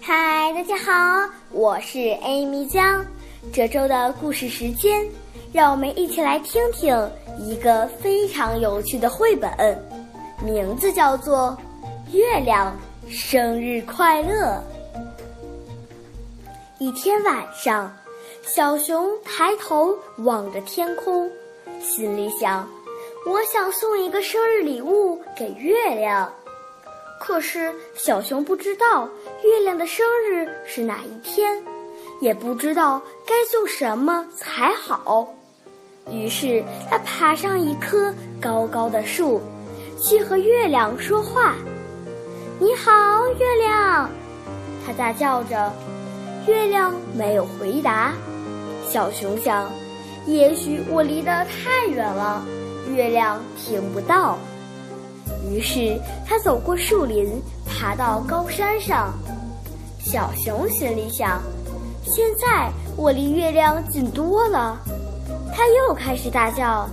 嗨，大家好，我是 Amy 江。这周的故事时间，让我们一起来听听一个非常有趣的绘本，名字叫做《月亮生日快乐》。一天晚上，小熊抬头望着天空，心里想：“我想送一个生日礼物给月亮。”可是小熊不知道月亮的生日是哪一天，也不知道该送什么才好。于是他爬上一棵高高的树，去和月亮说话：“你好，月亮！”他大叫着。月亮没有回答。小熊想，也许我离得太远了，月亮听不到。于是他走过树林，爬到高山上。小熊心里想：“现在我离月亮近多了。”他又开始大叫：“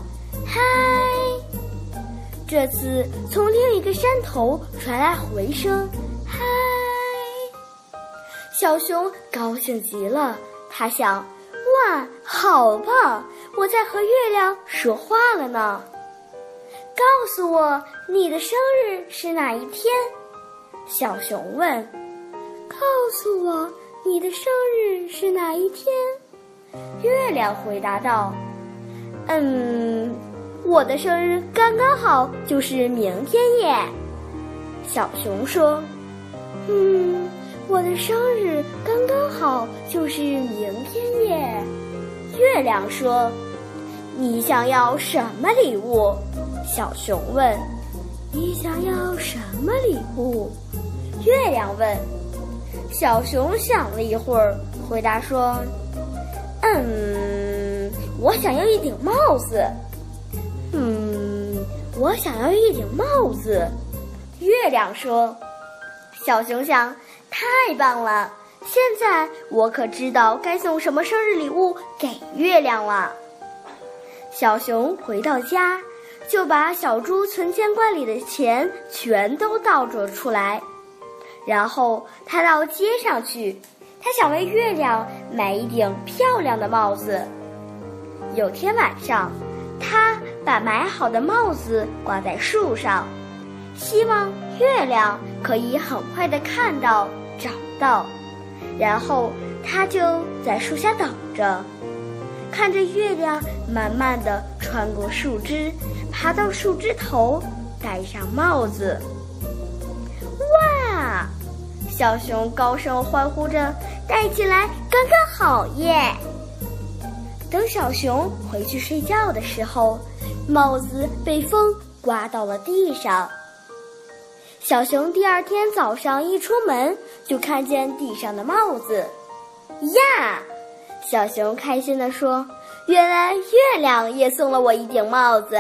嗨！”这次从另一个山头传来回声：“嗨！”小熊高兴极了，他想：“哇，好棒！我在和月亮说话了呢。”告诉我你的生日是哪一天？小熊问。告诉我你的生日是哪一天？月亮回答道：“嗯，我的生日刚刚好就是明天耶。”小熊说：“嗯，我的生日刚刚好就是明天耶。”月亮说：“你想要什么礼物？”小熊问：“你想要什么礼物？”月亮问。小熊想了一会儿，回答说：“嗯，我想要一顶帽子。”“嗯，我想要一顶帽子。”月亮说。小熊想：“太棒了！现在我可知道该送什么生日礼物给月亮了。”小熊回到家。就把小猪存钱罐里的钱全都倒着出来，然后他到街上去，他想为月亮买一顶漂亮的帽子。有天晚上，他把买好的帽子挂在树上，希望月亮可以很快的看到、找到。然后他就在树下等着。看着月亮慢慢的穿过树枝，爬到树枝头，戴上帽子。哇！小熊高声欢呼着：“戴起来刚刚好耶！”等小熊回去睡觉的时候，帽子被风刮到了地上。小熊第二天早上一出门，就看见地上的帽子，呀！小熊开心地说：“原来月亮也送了我一顶帽子。”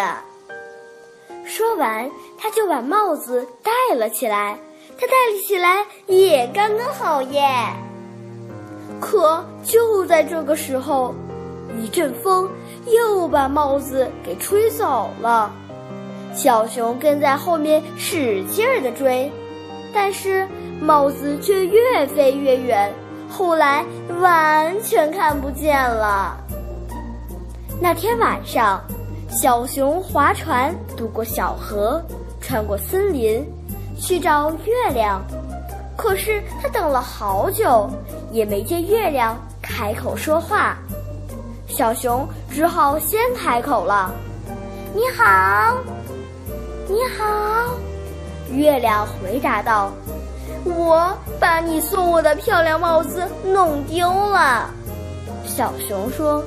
说完，他就把帽子戴了起来。他戴了起来也刚刚好耶。可就在这个时候，一阵风又把帽子给吹走了。小熊跟在后面使劲儿地追，但是帽子却越飞越远。后来完全看不见了。那天晚上，小熊划船渡过小河，穿过森林，去找月亮。可是他等了好久，也没见月亮开口说话。小熊只好先开口了：“你好，你好。”月亮回答道。我把你送我的漂亮帽子弄丢了，小熊说：“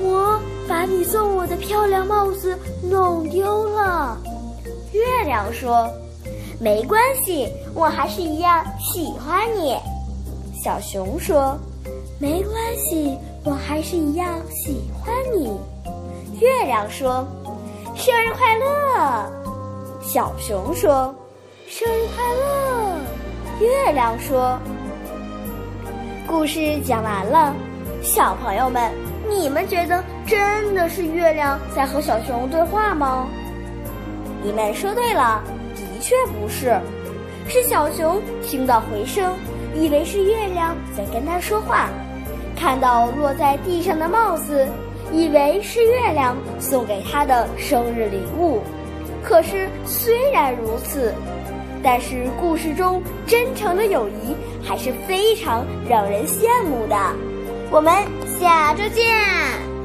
我把你送我的漂亮帽子弄丢了。”月亮说：“没关系，我还是一样喜欢你。”小熊说：“没关系，我还是一样喜欢你。”月亮说：“生日快乐！”小熊说：“生日快乐！”月亮说：“故事讲完了，小朋友们，你们觉得真的是月亮在和小熊对话吗？你们说对了，的确不是，是小熊听到回声，以为是月亮在跟他说话；看到落在地上的帽子，以为是月亮送给他的生日礼物。可是虽然如此，但是故事中真诚的友谊还是非常让人羡慕的。我们下周见。